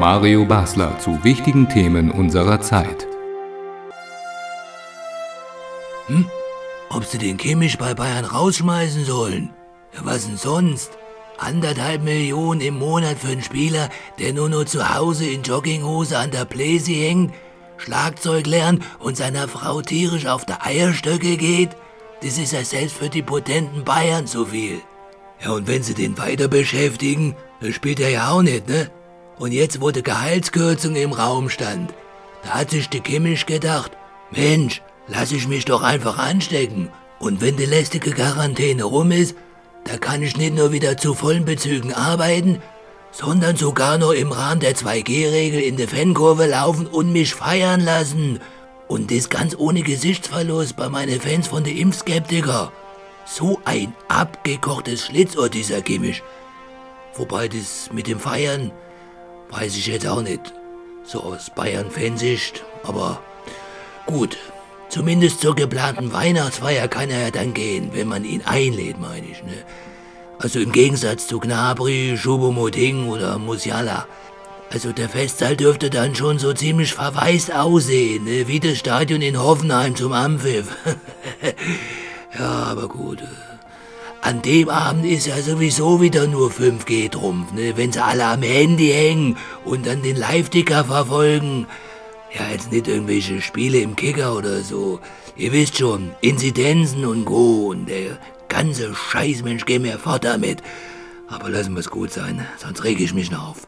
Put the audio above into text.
Mario Basler zu wichtigen Themen unserer Zeit. Hm? Ob sie den Kimmich bei Bayern rausschmeißen sollen? Ja, was denn sonst? Anderthalb Millionen im Monat für einen Spieler, der nur noch zu Hause in Jogginghose an der Bläse hängt, Schlagzeug lernt und seiner Frau tierisch auf der Eierstöcke geht? Das ist ja selbst für die potenten Bayern zu viel. Ja, und wenn sie den weiter beschäftigen, spielt er ja auch nicht, ne? Und jetzt, wo die Gehaltskürzung im Raum stand, da hat sich der Kimmich gedacht, Mensch, lass ich mich doch einfach anstecken. Und wenn die lästige Quarantäne rum ist, da kann ich nicht nur wieder zu vollen Bezügen arbeiten, sondern sogar noch im Rahmen der 2G-Regel in der Fankurve laufen und mich feiern lassen. Und das ganz ohne Gesichtsverlust bei meinen Fans von den Impfskeptiker. So ein abgekochtes Schlitzohr, dieser Kimmich. Wobei das mit dem Feiern, Weiß ich jetzt auch nicht. So aus Bayern-Fansicht. Aber gut. Zumindest zur geplanten Weihnachtsfeier kann er ja dann gehen, wenn man ihn einlädt, meine ich. Ne? Also im Gegensatz zu Gnabry, Choupo-Moting oder Musiala. Also der Festsaal dürfte dann schon so ziemlich verwaist aussehen, ne? wie das Stadion in Hoffenheim zum Ampfiff. ja, aber gut. An dem Abend ist ja sowieso wieder nur 5G-Trumpf, ne? wenn sie alle am Handy hängen und dann den Live-Ticker verfolgen. Ja, jetzt nicht irgendwelche Spiele im Kicker oder so. Ihr wisst schon, Inzidenzen und Co. Und der ganze Scheißmensch geht mir fort damit. Aber lassen wir es gut sein, sonst reg ich mich noch auf.